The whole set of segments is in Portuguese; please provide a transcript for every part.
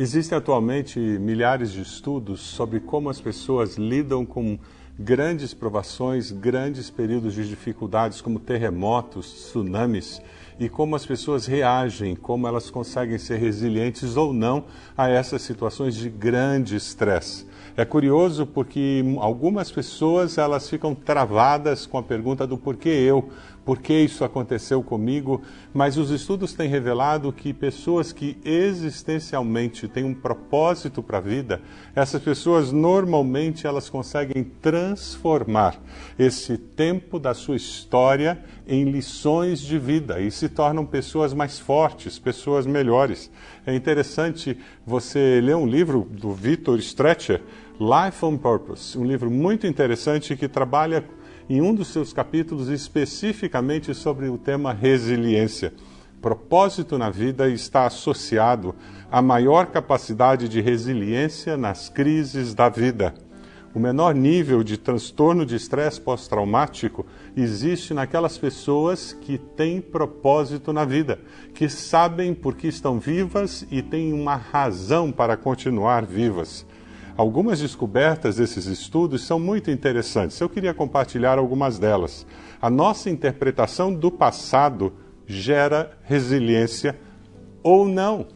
Existem atualmente milhares de estudos sobre como as pessoas lidam com grandes provações, grandes períodos de dificuldades, como terremotos, tsunamis, e como as pessoas reagem, como elas conseguem ser resilientes ou não a essas situações de grande estresse. É curioso porque algumas pessoas elas ficam travadas com a pergunta do porquê eu, por que isso aconteceu comigo, mas os estudos têm revelado que pessoas que existencialmente têm um propósito para a vida, essas pessoas normalmente elas conseguem transformar esse tempo da sua história em lições de vida e se tornam pessoas mais fortes, pessoas melhores. É interessante você ler um livro do Victor Stretcher, Life on Purpose, um livro muito interessante que trabalha em um dos seus capítulos especificamente sobre o tema resiliência. Propósito na vida está associado à maior capacidade de resiliência nas crises da vida. O menor nível de transtorno de estresse pós-traumático existe naquelas pessoas que têm propósito na vida, que sabem por que estão vivas e têm uma razão para continuar vivas. Algumas descobertas desses estudos são muito interessantes. Eu queria compartilhar algumas delas. A nossa interpretação do passado gera resiliência ou não.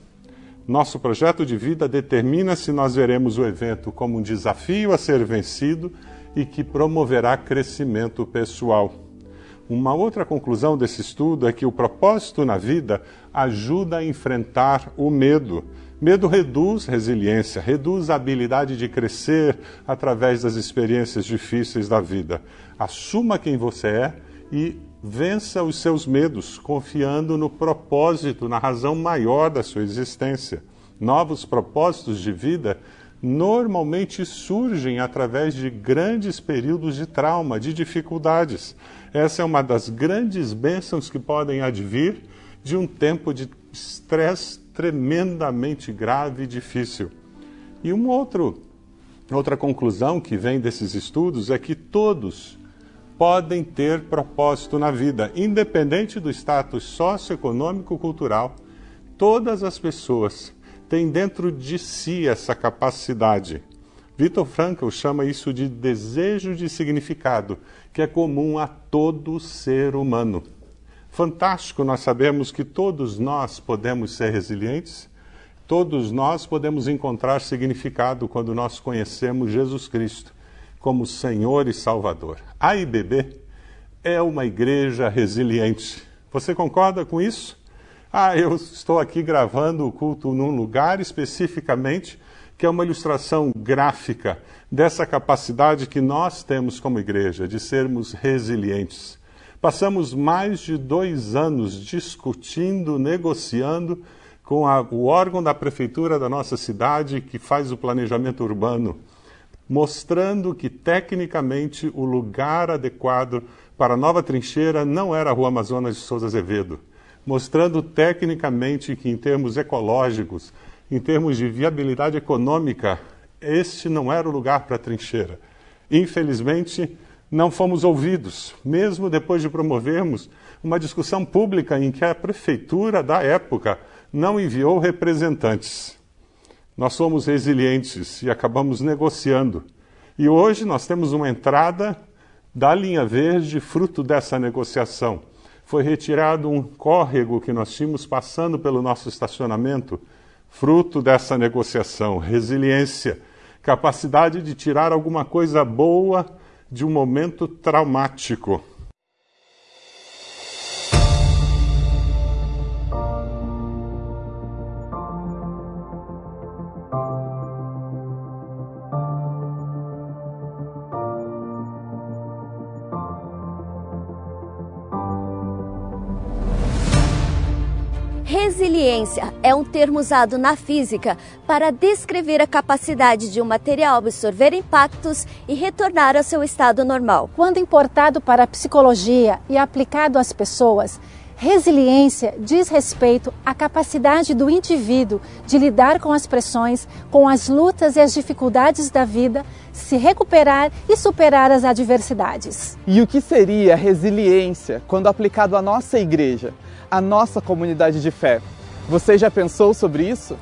Nosso projeto de vida determina se nós veremos o evento como um desafio a ser vencido e que promoverá crescimento pessoal. Uma outra conclusão desse estudo é que o propósito na vida ajuda a enfrentar o medo. Medo reduz resiliência, reduz a habilidade de crescer através das experiências difíceis da vida. Assuma quem você é e vença os seus medos, confiando no propósito, na razão maior da sua existência. Novos propósitos de vida normalmente surgem através de grandes períodos de trauma, de dificuldades. Essa é uma das grandes bênçãos que podem advir de um tempo de estresse tremendamente grave e difícil. E uma outro, outra conclusão que vem desses estudos é que todos podem ter propósito na vida, independente do status socioeconômico cultural. Todas as pessoas têm dentro de si essa capacidade. Viktor Frankl chama isso de desejo de significado, que é comum a todo ser humano. Fantástico, nós sabemos que todos nós podemos ser resilientes, todos nós podemos encontrar significado quando nós conhecemos Jesus Cristo como Senhor e Salvador. A IBB é uma igreja resiliente. Você concorda com isso? Ah, eu estou aqui gravando o culto num lugar especificamente que é uma ilustração gráfica dessa capacidade que nós temos como igreja de sermos resilientes Passamos mais de dois anos discutindo, negociando com a, o órgão da prefeitura da nossa cidade que faz o planejamento urbano, mostrando que tecnicamente o lugar adequado para a nova trincheira não era a Rua Amazonas de Souza Azevedo, mostrando tecnicamente que em termos ecológicos, em termos de viabilidade econômica, este não era o lugar para a trincheira. Infelizmente, não fomos ouvidos, mesmo depois de promovermos uma discussão pública em que a prefeitura da época não enviou representantes. Nós somos resilientes e acabamos negociando. E hoje nós temos uma entrada da linha verde fruto dessa negociação. Foi retirado um córrego que nós tínhamos passando pelo nosso estacionamento, fruto dessa negociação. Resiliência, capacidade de tirar alguma coisa boa de um momento traumático. Resiliência é um termo usado na física para descrever a capacidade de um material absorver impactos e retornar ao seu estado normal. Quando importado para a psicologia e aplicado às pessoas, Resiliência diz respeito à capacidade do indivíduo de lidar com as pressões, com as lutas e as dificuldades da vida, se recuperar e superar as adversidades. E o que seria resiliência quando aplicado à nossa igreja? a nossa comunidade de fé. Você já pensou sobre isso?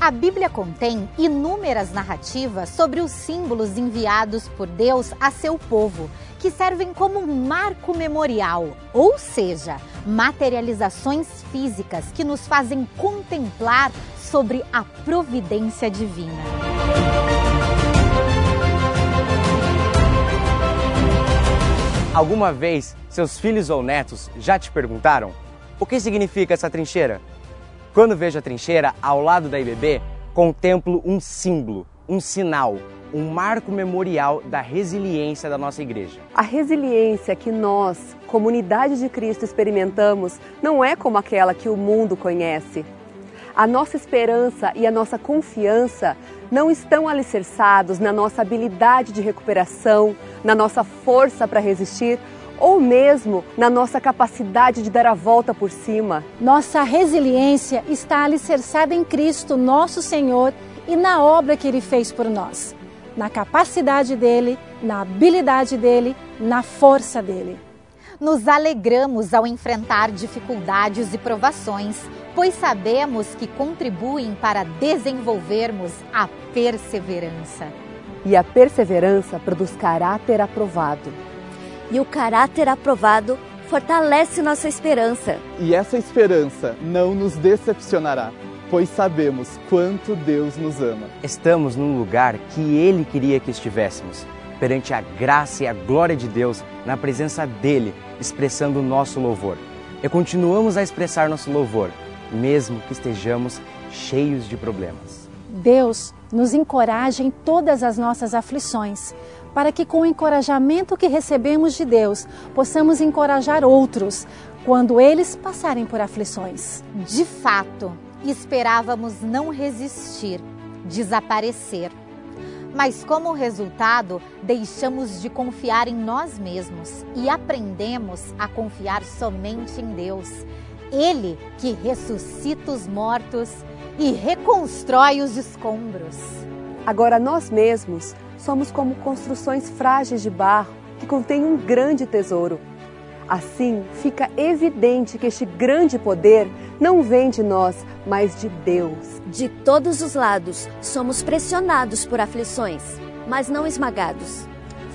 A Bíblia contém inúmeras narrativas sobre os símbolos enviados por Deus a seu povo, que servem como marco memorial, ou seja, materializações físicas que nos fazem contemplar sobre a providência divina. Alguma vez seus filhos ou netos já te perguntaram o que significa essa trincheira? Quando vejo a trincheira ao lado da IBB, contemplo um símbolo, um sinal, um marco memorial da resiliência da nossa igreja. A resiliência que nós, comunidade de Cristo, experimentamos não é como aquela que o mundo conhece. A nossa esperança e a nossa confiança não estão alicerçados na nossa habilidade de recuperação, na nossa força para resistir ou mesmo na nossa capacidade de dar a volta por cima. Nossa resiliência está alicerçada em Cristo, nosso Senhor, e na obra que ele fez por nós, na capacidade dele, na habilidade dele, na força dele. Nos alegramos ao enfrentar dificuldades e provações, pois sabemos que contribuem para desenvolvermos a perseverança. E a perseverança produz caráter aprovado e o caráter aprovado fortalece nossa esperança. E essa esperança não nos decepcionará, pois sabemos quanto Deus nos ama. Estamos num lugar que Ele queria que estivéssemos, perante a graça e a glória de Deus, na presença dEle, expressando o nosso louvor. E continuamos a expressar nosso louvor, mesmo que estejamos cheios de problemas. Deus nos encoraja em todas as nossas aflições para que, com o encorajamento que recebemos de Deus, possamos encorajar outros quando eles passarem por aflições. De fato, esperávamos não resistir, desaparecer. Mas, como resultado, deixamos de confiar em nós mesmos e aprendemos a confiar somente em Deus. Ele que ressuscita os mortos e reconstrói os escombros. Agora, nós mesmos somos como construções frágeis de barro que contêm um grande tesouro. Assim, fica evidente que este grande poder não vem de nós, mas de Deus. De todos os lados, somos pressionados por aflições, mas não esmagados.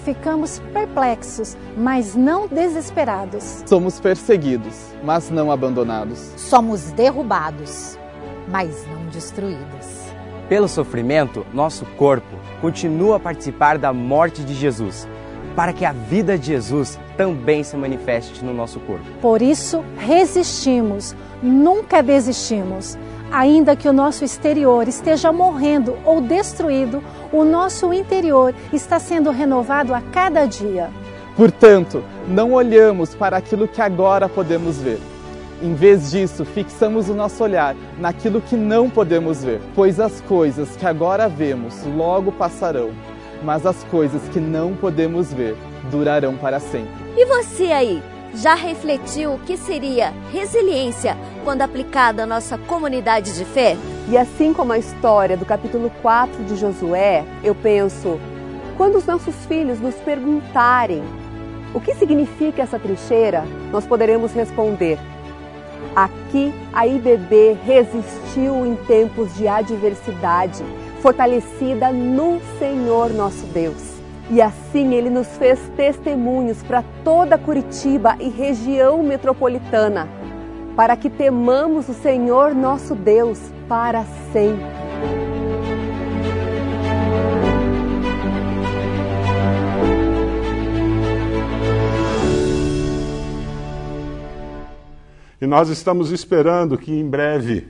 Ficamos perplexos, mas não desesperados. Somos perseguidos, mas não abandonados. Somos derrubados, mas não destruídos. Pelo sofrimento, nosso corpo continua a participar da morte de Jesus, para que a vida de Jesus também se manifeste no nosso corpo. Por isso, resistimos, nunca desistimos. Ainda que o nosso exterior esteja morrendo ou destruído, o nosso interior está sendo renovado a cada dia. Portanto, não olhamos para aquilo que agora podemos ver em vez disso, fixamos o nosso olhar naquilo que não podemos ver, pois as coisas que agora vemos logo passarão, mas as coisas que não podemos ver durarão para sempre. E você aí, já refletiu o que seria resiliência quando aplicada à nossa comunidade de fé? E assim como a história do capítulo 4 de Josué, eu penso, quando os nossos filhos nos perguntarem o que significa essa trincheira, nós poderemos responder: Aqui a IBB resistiu em tempos de adversidade, fortalecida no Senhor nosso Deus. E assim ele nos fez testemunhos para toda Curitiba e região metropolitana, para que temamos o Senhor nosso Deus para sempre. E nós estamos esperando que em breve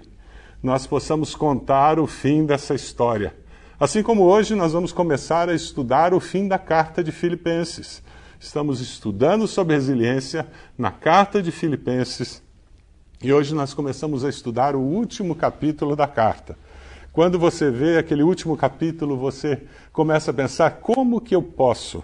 nós possamos contar o fim dessa história. Assim como hoje nós vamos começar a estudar o fim da carta de Filipenses. Estamos estudando sobre resiliência na carta de Filipenses e hoje nós começamos a estudar o último capítulo da carta. Quando você vê aquele último capítulo, você começa a pensar como que eu posso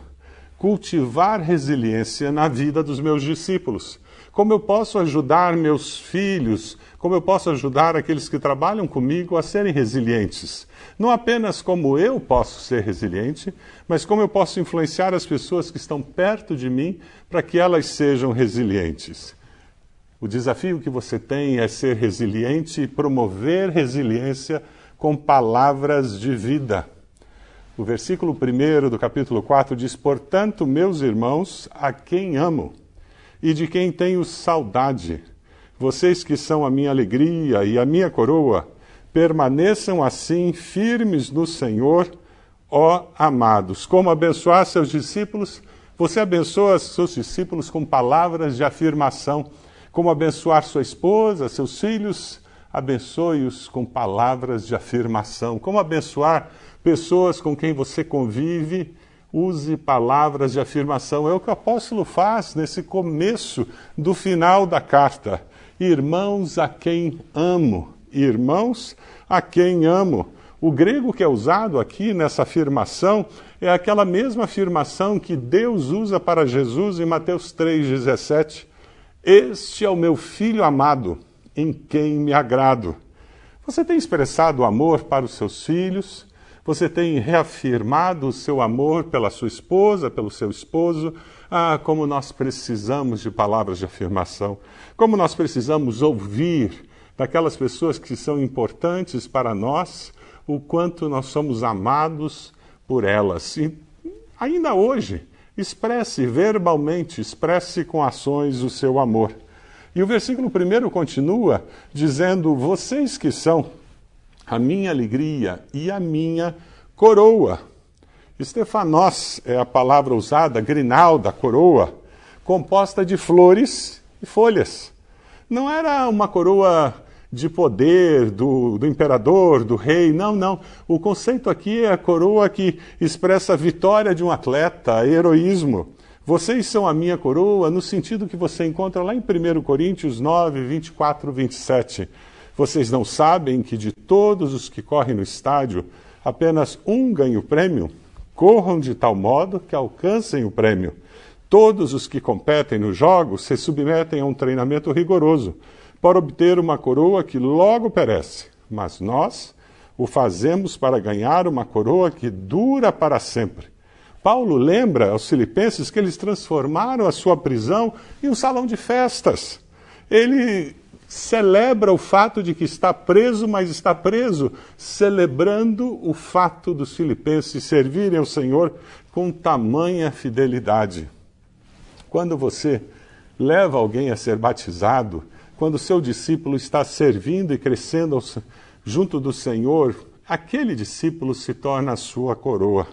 cultivar resiliência na vida dos meus discípulos como eu posso ajudar meus filhos, como eu posso ajudar aqueles que trabalham comigo a serem resilientes. Não apenas como eu posso ser resiliente, mas como eu posso influenciar as pessoas que estão perto de mim para que elas sejam resilientes. O desafio que você tem é ser resiliente e promover resiliência com palavras de vida. O versículo 1 do capítulo 4 diz: Portanto, meus irmãos, a quem amo e de quem tenho saudade, vocês que são a minha alegria e a minha coroa, permaneçam assim firmes no Senhor, ó amados. Como abençoar seus discípulos? Você abençoa seus discípulos com palavras de afirmação. Como abençoar sua esposa, seus filhos? Abençoe-os com palavras de afirmação. Como abençoar pessoas com quem você convive, use palavras de afirmação. É o que o apóstolo faz nesse começo do final da carta. Irmãos a quem amo. Irmãos a quem amo. O grego que é usado aqui nessa afirmação é aquela mesma afirmação que Deus usa para Jesus em Mateus 3,17. Este é o meu filho amado, em quem me agrado. Você tem expressado amor para os seus filhos? Você tem reafirmado o seu amor pela sua esposa, pelo seu esposo? Ah, como nós precisamos de palavras de afirmação. Como nós precisamos ouvir daquelas pessoas que são importantes para nós, o quanto nós somos amados por elas. E ainda hoje, expresse verbalmente, expresse com ações o seu amor. E o versículo primeiro continua dizendo: Vocês que são a minha alegria e a minha coroa. Estefanós é a palavra usada, grinalda, coroa, composta de flores e folhas. Não era uma coroa de poder do, do, imperador, do rei. Não, não. O conceito aqui é a coroa que expressa a vitória de um atleta, heroísmo. Vocês são a minha coroa, no sentido que você encontra lá em 1 Coríntios 9, 24, 27. Vocês não sabem que de todos os que correm no estádio, apenas um ganha o prêmio? Corram de tal modo que alcancem o prêmio. Todos os que competem nos jogos se submetem a um treinamento rigoroso para obter uma coroa que logo perece, mas nós o fazemos para ganhar uma coroa que dura para sempre. Paulo lembra aos filipenses que eles transformaram a sua prisão em um salão de festas. Ele celebra o fato de que está preso, mas está preso celebrando o fato dos filipenses servirem ao Senhor com tamanha fidelidade. Quando você leva alguém a ser batizado, quando seu discípulo está servindo e crescendo junto do Senhor, aquele discípulo se torna a sua coroa.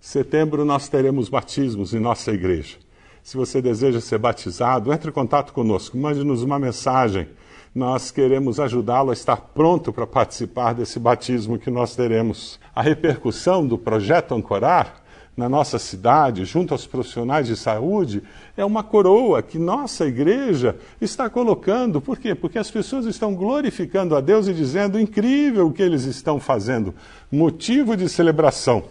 Setembro nós teremos batismos em nossa igreja. Se você deseja ser batizado, entre em contato conosco, mande-nos uma mensagem. Nós queremos ajudá-lo a estar pronto para participar desse batismo que nós teremos. A repercussão do projeto Ancorar na nossa cidade, junto aos profissionais de saúde, é uma coroa que nossa igreja está colocando. Por quê? Porque as pessoas estão glorificando a Deus e dizendo incrível o que eles estão fazendo. Motivo de celebração.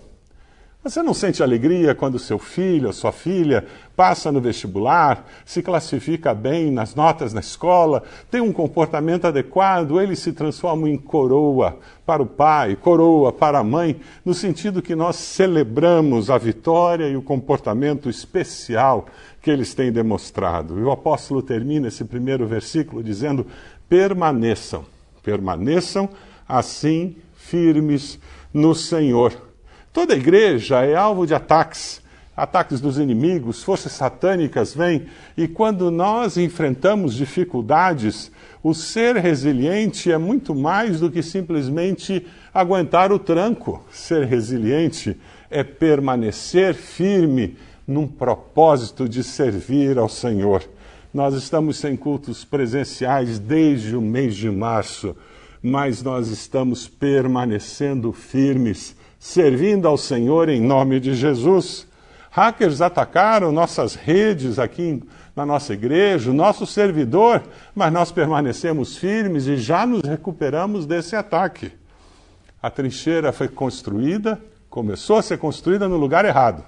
Você não sente alegria quando seu filho ou sua filha passa no vestibular, se classifica bem nas notas na escola, tem um comportamento adequado, ele se transforma em coroa para o pai, coroa para a mãe, no sentido que nós celebramos a vitória e o comportamento especial que eles têm demonstrado. E o apóstolo termina esse primeiro versículo dizendo: permaneçam, permaneçam assim firmes no Senhor Toda igreja é alvo de ataques, ataques dos inimigos, forças satânicas vêm, e quando nós enfrentamos dificuldades, o ser resiliente é muito mais do que simplesmente aguentar o tranco. Ser resiliente é permanecer firme num propósito de servir ao Senhor. Nós estamos sem cultos presenciais desde o mês de março, mas nós estamos permanecendo firmes servindo ao Senhor em nome de Jesus. Hackers atacaram nossas redes aqui na nossa igreja, o nosso servidor, mas nós permanecemos firmes e já nos recuperamos desse ataque. A trincheira foi construída, começou a ser construída no lugar errado.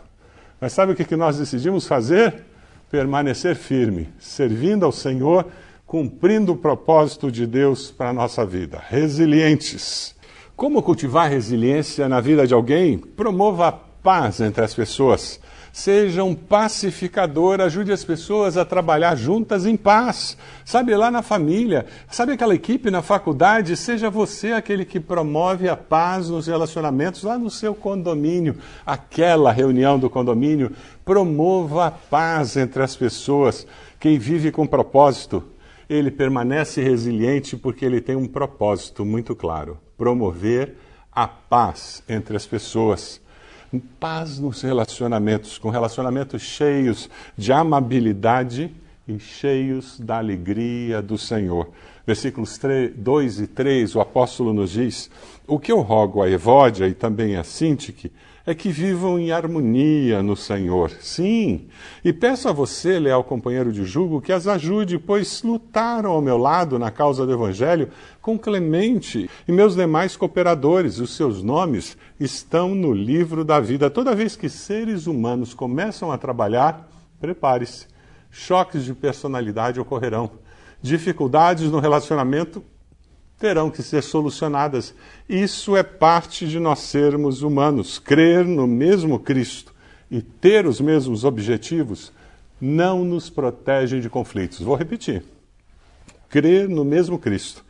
Mas sabe o que nós decidimos fazer? Permanecer firme, servindo ao Senhor, cumprindo o propósito de Deus para a nossa vida. Resilientes. Como cultivar resiliência na vida de alguém? Promova a paz entre as pessoas. Seja um pacificador, ajude as pessoas a trabalhar juntas em paz. Sabe, lá na família, sabe aquela equipe na faculdade? Seja você aquele que promove a paz nos relacionamentos lá no seu condomínio, aquela reunião do condomínio. Promova a paz entre as pessoas. Quem vive com propósito, ele permanece resiliente porque ele tem um propósito muito claro: promover a paz entre as pessoas paz nos relacionamentos, com relacionamentos cheios de amabilidade e cheios da alegria do Senhor. Versículos 3, 2 e 3, o apóstolo nos diz: O que eu rogo a Evódia e também a Sintique é que vivam em harmonia no Senhor. Sim, e peço a você, leal companheiro de julgo, que as ajude, pois lutaram ao meu lado na causa do Evangelho com Clemente e meus demais cooperadores. Os seus nomes estão no livro da vida. Toda vez que seres humanos começam a trabalhar, prepare-se. Choques de personalidade ocorrerão. Dificuldades no relacionamento terão que ser solucionadas. Isso é parte de nós sermos humanos. Crer no mesmo Cristo e ter os mesmos objetivos não nos protege de conflitos. Vou repetir. Crer no mesmo Cristo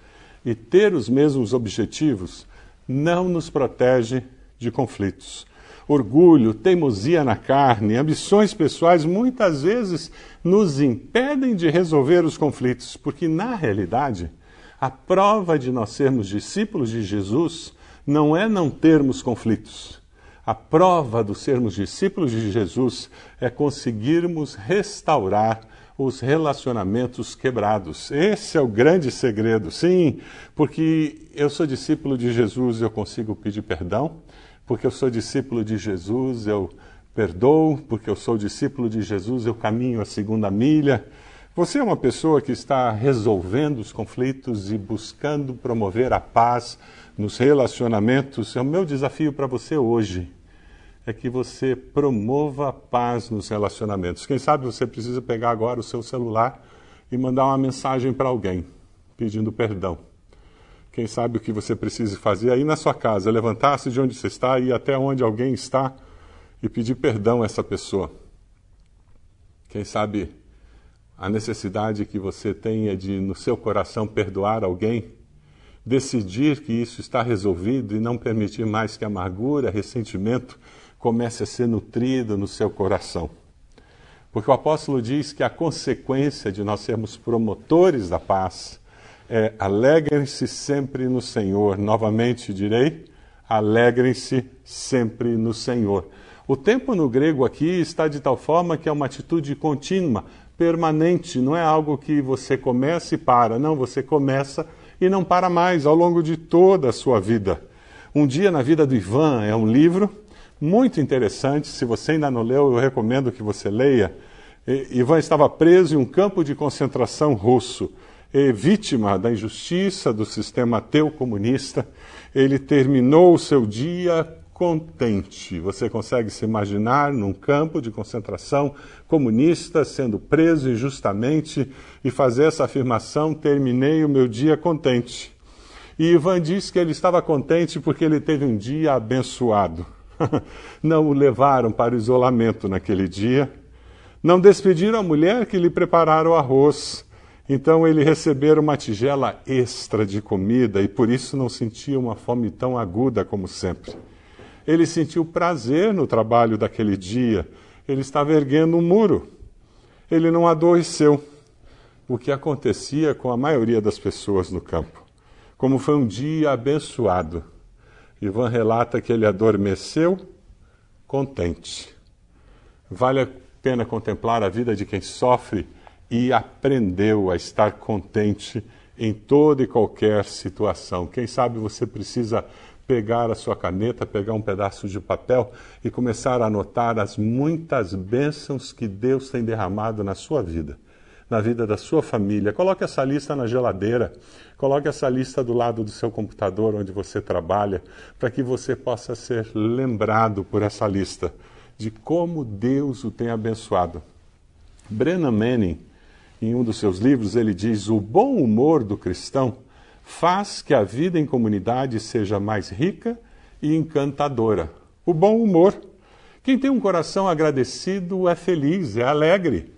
e ter os mesmos objetivos não nos protege de conflitos. Orgulho, teimosia na carne, ambições pessoais muitas vezes nos impedem de resolver os conflitos, porque na realidade a prova de nós sermos discípulos de Jesus não é não termos conflitos. A prova do sermos discípulos de Jesus é conseguirmos restaurar os relacionamentos quebrados. Esse é o grande segredo. Sim, porque eu sou discípulo de Jesus, eu consigo pedir perdão. Porque eu sou discípulo de Jesus, eu perdoo. Porque eu sou discípulo de Jesus, eu caminho a segunda milha. Você é uma pessoa que está resolvendo os conflitos e buscando promover a paz nos relacionamentos. É o meu desafio para você hoje é que você promova a paz nos relacionamentos. Quem sabe você precisa pegar agora o seu celular e mandar uma mensagem para alguém pedindo perdão. Quem sabe o que você precisa fazer aí na sua casa, levantar-se de onde você está e ir até onde alguém está e pedir perdão a essa pessoa. Quem sabe a necessidade que você tenha de, no seu coração, perdoar alguém, decidir que isso está resolvido e não permitir mais que amargura, ressentimento comece a ser nutrido no seu coração. Porque o apóstolo diz que a consequência de nós sermos promotores da paz é alegrem-se sempre no Senhor. Novamente direi, alegrem-se sempre no Senhor. O tempo no grego aqui está de tal forma que é uma atitude contínua, permanente, não é algo que você começa e para, não, você começa e não para mais ao longo de toda a sua vida. Um dia na vida do Ivan é um livro muito interessante, se você ainda não leu, eu recomendo que você leia. Ivan estava preso em um campo de concentração russo, vítima da injustiça do sistema ateu comunista. Ele terminou o seu dia contente. Você consegue se imaginar num campo de concentração comunista sendo preso injustamente e fazer essa afirmação: terminei o meu dia contente. E Ivan diz que ele estava contente porque ele teve um dia abençoado. Não o levaram para o isolamento naquele dia. Não despediram a mulher que lhe prepararam o arroz. Então ele recebera uma tigela extra de comida e por isso não sentia uma fome tão aguda como sempre. Ele sentiu prazer no trabalho daquele dia. Ele estava erguendo um muro. Ele não adoeceu. O que acontecia com a maioria das pessoas no campo. Como foi um dia abençoado. Ivan relata que ele adormeceu contente. Vale a pena contemplar a vida de quem sofre e aprendeu a estar contente em toda e qualquer situação. Quem sabe você precisa pegar a sua caneta, pegar um pedaço de papel e começar a anotar as muitas bênçãos que Deus tem derramado na sua vida, na vida da sua família. Coloque essa lista na geladeira, coloque essa lista do lado do seu computador onde você trabalha, para que você possa ser lembrado por essa lista de como Deus o tem abençoado. Brennan Manning, em um dos seus livros, ele diz: o bom humor do cristão faz que a vida em comunidade seja mais rica e encantadora. O bom humor. Quem tem um coração agradecido é feliz, é alegre.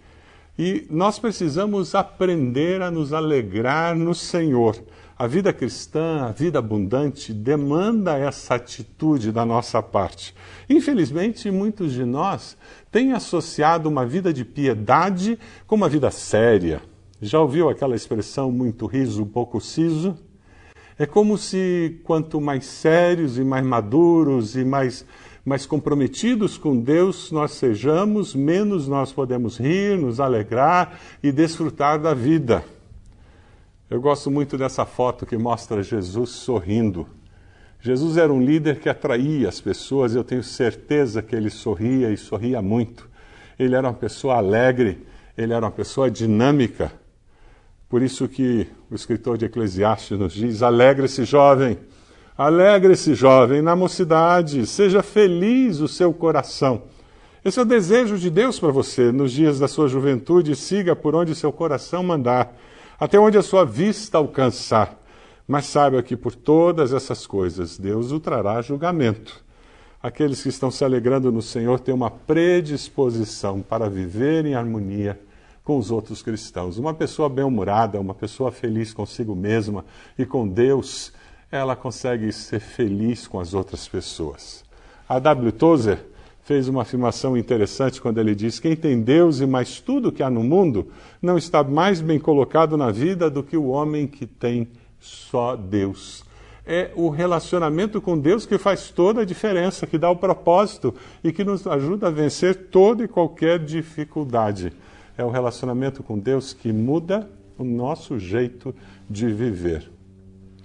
E nós precisamos aprender a nos alegrar no Senhor. A vida cristã, a vida abundante, demanda essa atitude da nossa parte. Infelizmente, muitos de nós têm associado uma vida de piedade com uma vida séria. Já ouviu aquela expressão muito riso, pouco siso? É como se quanto mais sérios e mais maduros e mais mais comprometidos com Deus nós sejamos, menos nós podemos rir, nos alegrar e desfrutar da vida. Eu gosto muito dessa foto que mostra Jesus sorrindo. Jesus era um líder que atraía as pessoas, eu tenho certeza que ele sorria e sorria muito. Ele era uma pessoa alegre, ele era uma pessoa dinâmica. Por isso que o escritor de Eclesiastes nos diz: alegre-se, jovem, Alegre-se, jovem, na mocidade, seja feliz o seu coração. Esse é o desejo de Deus para você nos dias da sua juventude. Siga por onde seu coração mandar, até onde a sua vista alcançar. Mas saiba que por todas essas coisas Deus o trará julgamento. Aqueles que estão se alegrando no Senhor têm uma predisposição para viver em harmonia com os outros cristãos. Uma pessoa bem-humorada, uma pessoa feliz consigo mesma e com Deus ela consegue ser feliz com as outras pessoas. A W. Tozer fez uma afirmação interessante quando ele diz: Quem tem Deus e mais tudo que há no mundo não está mais bem colocado na vida do que o homem que tem só Deus. É o relacionamento com Deus que faz toda a diferença, que dá o propósito e que nos ajuda a vencer toda e qualquer dificuldade. É o relacionamento com Deus que muda o nosso jeito de viver.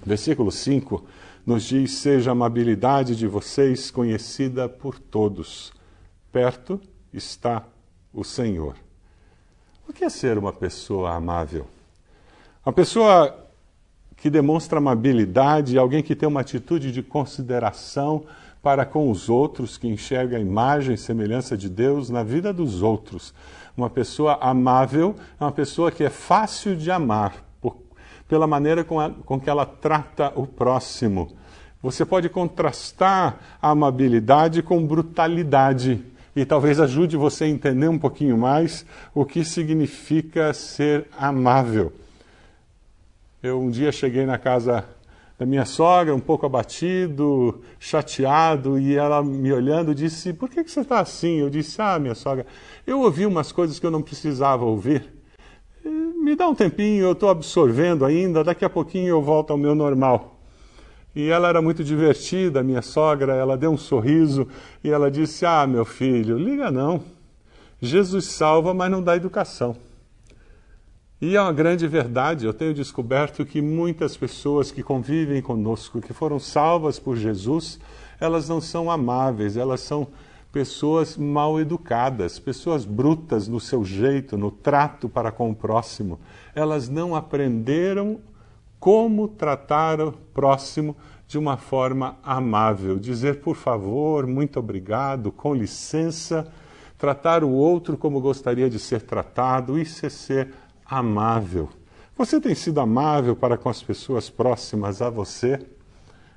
Versículo 5 nos diz: Seja a amabilidade de vocês conhecida por todos. Perto está o Senhor. O que é ser uma pessoa amável? Uma pessoa que demonstra amabilidade, alguém que tem uma atitude de consideração para com os outros, que enxerga a imagem e semelhança de Deus na vida dos outros. Uma pessoa amável é uma pessoa que é fácil de amar, pela maneira com, a, com que ela trata o próximo. Você pode contrastar a amabilidade com brutalidade e talvez ajude você a entender um pouquinho mais o que significa ser amável. Eu um dia cheguei na casa da minha sogra, um pouco abatido, chateado, e ela me olhando disse: Por que, que você está assim? Eu disse: Ah, minha sogra, eu ouvi umas coisas que eu não precisava ouvir me dá um tempinho, eu estou absorvendo ainda, daqui a pouquinho eu volto ao meu normal. E ela era muito divertida, minha sogra, ela deu um sorriso e ela disse: Ah, meu filho, liga não. Jesus salva, mas não dá educação. E é uma grande verdade, eu tenho descoberto que muitas pessoas que convivem conosco, que foram salvas por Jesus, elas não são amáveis, elas são pessoas mal educadas, pessoas brutas no seu jeito, no trato para com o próximo. Elas não aprenderam como tratar o próximo de uma forma amável, dizer por favor, muito obrigado, com licença, tratar o outro como gostaria de ser tratado, isso é ser amável. Você tem sido amável para com as pessoas próximas a você?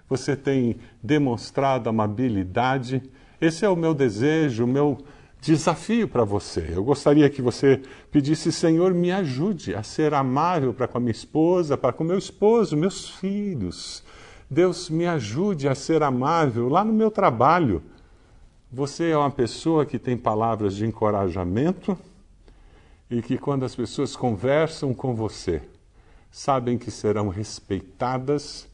Você tem demonstrado amabilidade? Esse é o meu desejo, o meu desafio para você. Eu gostaria que você pedisse, Senhor, me ajude a ser amável para com a minha esposa, para com meu esposo, meus filhos. Deus, me ajude a ser amável lá no meu trabalho. Você é uma pessoa que tem palavras de encorajamento e que, quando as pessoas conversam com você, sabem que serão respeitadas,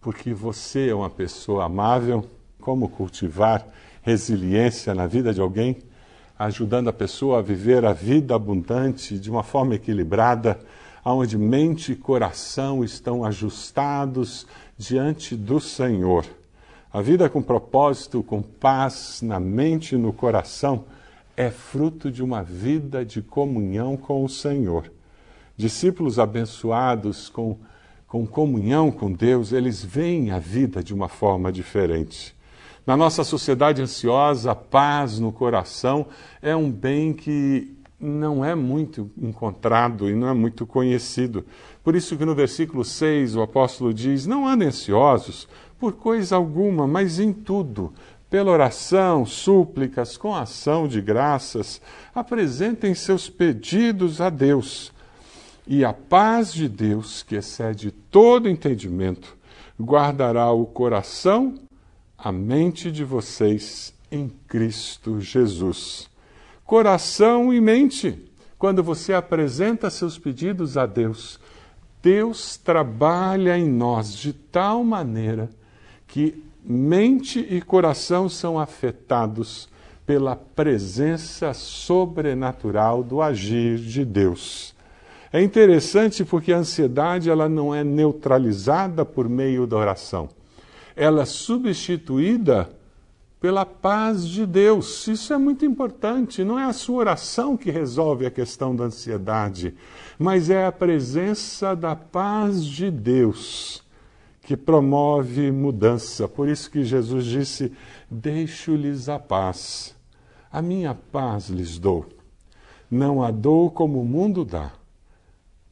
porque você é uma pessoa amável. Como cultivar resiliência na vida de alguém, ajudando a pessoa a viver a vida abundante de uma forma equilibrada, onde mente e coração estão ajustados diante do Senhor. A vida com propósito, com paz na mente e no coração, é fruto de uma vida de comunhão com o Senhor. Discípulos abençoados com, com comunhão com Deus, eles veem a vida de uma forma diferente. Na nossa sociedade ansiosa, paz no coração é um bem que não é muito encontrado e não é muito conhecido. Por isso que no versículo 6 o apóstolo diz: Não andem ansiosos por coisa alguma, mas em tudo, pela oração, súplicas, com ação de graças, apresentem seus pedidos a Deus. E a paz de Deus, que excede todo entendimento, guardará o coração, a mente de vocês em Cristo Jesus. Coração e mente. Quando você apresenta seus pedidos a Deus, Deus trabalha em nós de tal maneira que mente e coração são afetados pela presença sobrenatural do agir de Deus. É interessante porque a ansiedade ela não é neutralizada por meio da oração. Ela é substituída pela paz de Deus. Isso é muito importante. Não é a sua oração que resolve a questão da ansiedade, mas é a presença da paz de Deus que promove mudança. Por isso que Jesus disse: Deixo-lhes a paz, a minha paz lhes dou. Não a dou como o mundo dá.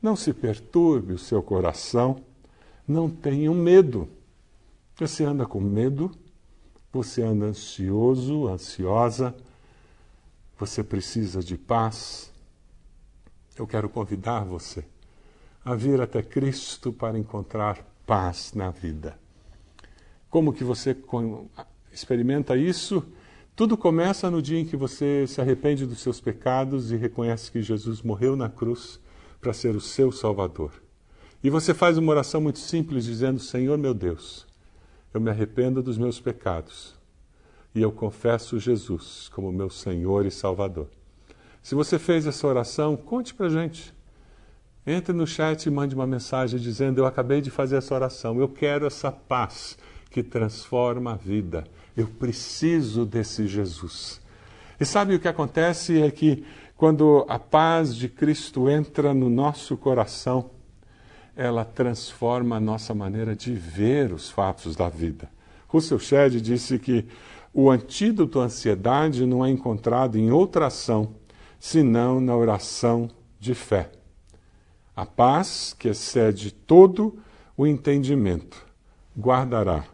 Não se perturbe o seu coração, não tenham medo. Você anda com medo, você anda ansioso, ansiosa, você precisa de paz. Eu quero convidar você a vir até Cristo para encontrar paz na vida. Como que você experimenta isso? Tudo começa no dia em que você se arrepende dos seus pecados e reconhece que Jesus morreu na cruz para ser o seu Salvador. E você faz uma oração muito simples dizendo: Senhor meu Deus, eu me arrependo dos meus pecados e eu confesso Jesus como meu Senhor e Salvador. Se você fez essa oração, conte para gente. Entre no chat e mande uma mensagem dizendo: Eu acabei de fazer essa oração, eu quero essa paz que transforma a vida. Eu preciso desse Jesus. E sabe o que acontece é que quando a paz de Cristo entra no nosso coração, ela transforma a nossa maneira de ver os fatos da vida. Russell Shedd disse que o antídoto à ansiedade não é encontrado em outra ação, senão na oração de fé. A paz, que excede todo o entendimento, guardará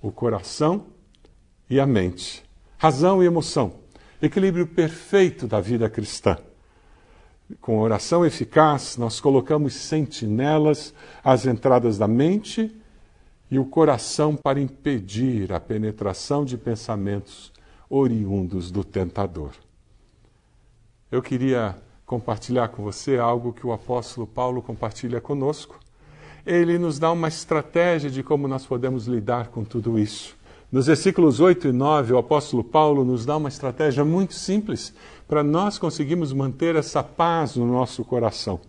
o coração e a mente, razão e emoção, equilíbrio perfeito da vida cristã. Com oração eficaz, nós colocamos sentinelas às entradas da mente e o coração para impedir a penetração de pensamentos oriundos do tentador. Eu queria compartilhar com você algo que o apóstolo Paulo compartilha conosco. Ele nos dá uma estratégia de como nós podemos lidar com tudo isso. Nos versículos 8 e 9, o apóstolo Paulo nos dá uma estratégia muito simples para nós conseguirmos manter essa paz no nosso coração.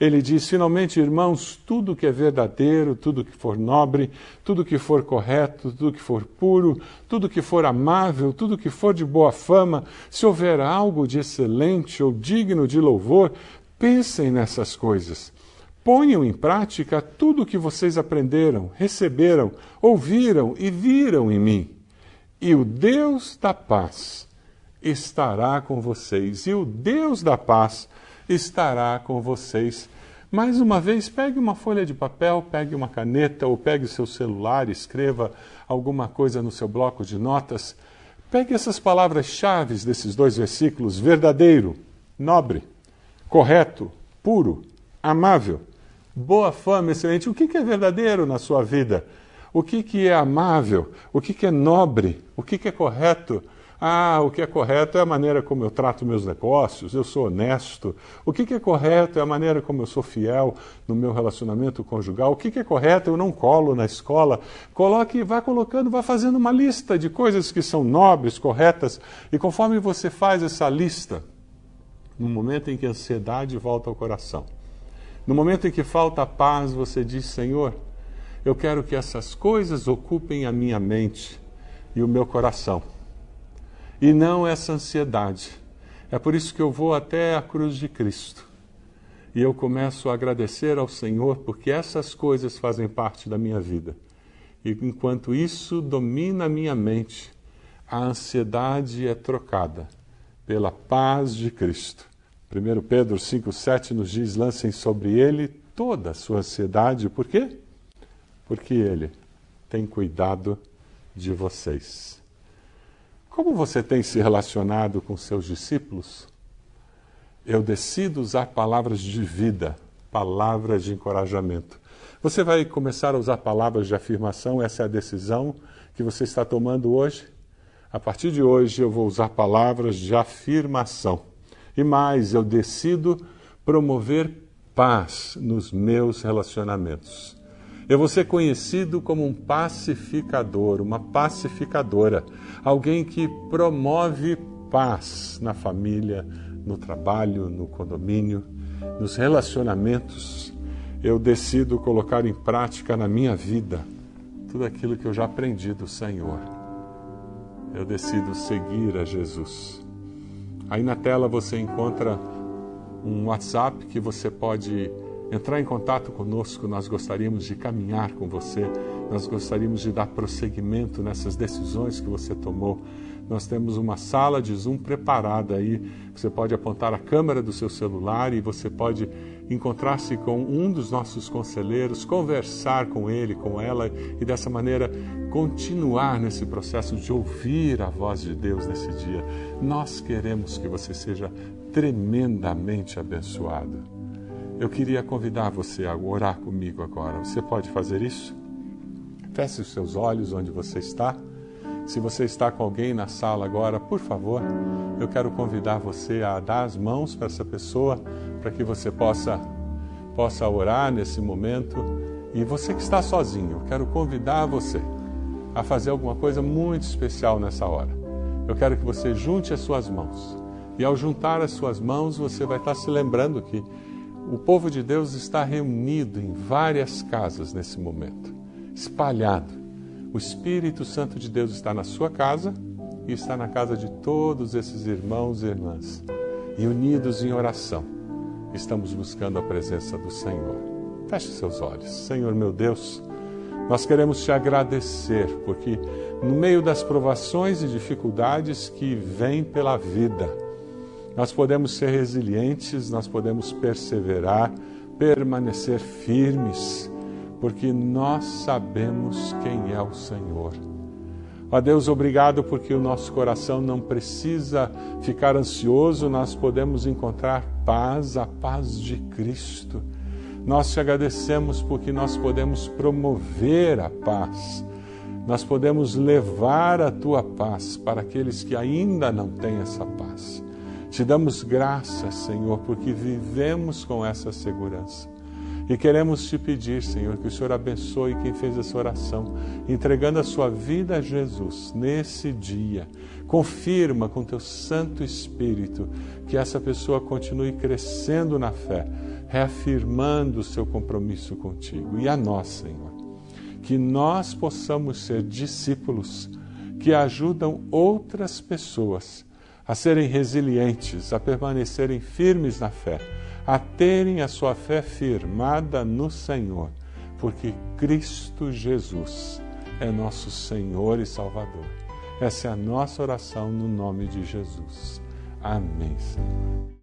Ele diz: finalmente, irmãos, tudo que é verdadeiro, tudo que for nobre, tudo que for correto, tudo que for puro, tudo que for amável, tudo que for de boa fama, se houver algo de excelente ou digno de louvor, pensem nessas coisas. Ponham em prática tudo o que vocês aprenderam, receberam, ouviram e viram em mim. E o Deus da paz estará com vocês. E o Deus da paz estará com vocês. Mais uma vez, pegue uma folha de papel, pegue uma caneta ou pegue o seu celular, escreva alguma coisa no seu bloco de notas. Pegue essas palavras-chave desses dois versículos: verdadeiro, nobre, correto, puro, amável, boa fama, excelente. O que é verdadeiro na sua vida? O que é amável? O que é nobre? O que é correto? Ah, o que é correto é a maneira como eu trato meus negócios, eu sou honesto. O que, é correto é a maneira como eu sou fiel no meu relacionamento conjugal. O que, é correto eu não colo na escola. Coloque, vá colocando, vá fazendo uma lista de coisas que são nobres, corretas. E conforme você faz essa lista, no momento em que a ansiedade volta ao coração, no momento em que falta a paz, você diz: Senhor, eu quero que essas coisas ocupem a minha mente e o meu coração e não essa ansiedade. É por isso que eu vou até a cruz de Cristo e eu começo a agradecer ao Senhor porque essas coisas fazem parte da minha vida. E enquanto isso domina a minha mente, a ansiedade é trocada pela paz de Cristo. 1 Pedro 5,7 nos diz: lancem sobre ele toda a sua ansiedade. Por quê? Porque ele tem cuidado de vocês. Como você tem se relacionado com seus discípulos? Eu decido usar palavras de vida, palavras de encorajamento. Você vai começar a usar palavras de afirmação, essa é a decisão que você está tomando hoje? A partir de hoje eu vou usar palavras de afirmação. E mais, eu decido promover paz nos meus relacionamentos. Eu vou ser conhecido como um pacificador, uma pacificadora, alguém que promove paz na família, no trabalho, no condomínio, nos relacionamentos. Eu decido colocar em prática na minha vida tudo aquilo que eu já aprendi do Senhor. Eu decido seguir a Jesus. Aí na tela você encontra um WhatsApp que você pode entrar em contato conosco. Nós gostaríamos de caminhar com você, nós gostaríamos de dar prosseguimento nessas decisões que você tomou. Nós temos uma sala de Zoom preparada aí. Você pode apontar a câmera do seu celular e você pode encontrar-se com um dos nossos conselheiros, conversar com ele, com ela e dessa maneira continuar nesse processo de ouvir a voz de Deus nesse dia. Nós queremos que você seja tremendamente abençoado. Eu queria convidar você a orar comigo agora. Você pode fazer isso? Feche os seus olhos onde você está. Se você está com alguém na sala agora, por favor, eu quero convidar você a dar as mãos para essa pessoa, para que você possa possa orar nesse momento. E você que está sozinho, eu quero convidar você a fazer alguma coisa muito especial nessa hora. Eu quero que você junte as suas mãos. E ao juntar as suas mãos, você vai estar se lembrando que o povo de Deus está reunido em várias casas nesse momento, espalhado. O Espírito Santo de Deus está na sua casa e está na casa de todos esses irmãos e irmãs. E unidos em oração, estamos buscando a presença do Senhor. Feche seus olhos. Senhor meu Deus, nós queremos te agradecer, porque no meio das provações e dificuldades que vêm pela vida, nós podemos ser resilientes, nós podemos perseverar, permanecer firmes, porque nós sabemos quem é o Senhor. Ó Deus, obrigado porque o nosso coração não precisa ficar ansioso, nós podemos encontrar paz, a paz de Cristo. Nós te agradecemos porque nós podemos promover a paz, nós podemos levar a tua paz para aqueles que ainda não têm essa paz. Te damos graças, Senhor, porque vivemos com essa segurança. E queremos te pedir, Senhor, que o Senhor abençoe quem fez essa oração, entregando a sua vida a Jesus nesse dia. Confirma com teu Santo Espírito que essa pessoa continue crescendo na fé, reafirmando o seu compromisso contigo. E a nós, Senhor, que nós possamos ser discípulos que ajudam outras pessoas a serem resilientes, a permanecerem firmes na fé a terem a sua fé firmada no Senhor, porque Cristo Jesus é nosso Senhor e Salvador. Essa é a nossa oração no nome de Jesus. Amém, Senhor.